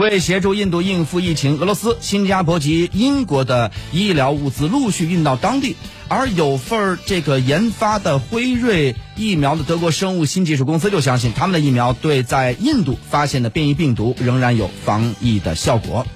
为协助印度应付疫情，俄罗斯、新加坡及英国的医疗物资陆续运到当地，而有份这个研发的辉瑞疫苗的德国生物新技术公司就相信他们的疫苗对在印度发现的变异病毒仍然有防疫的效果。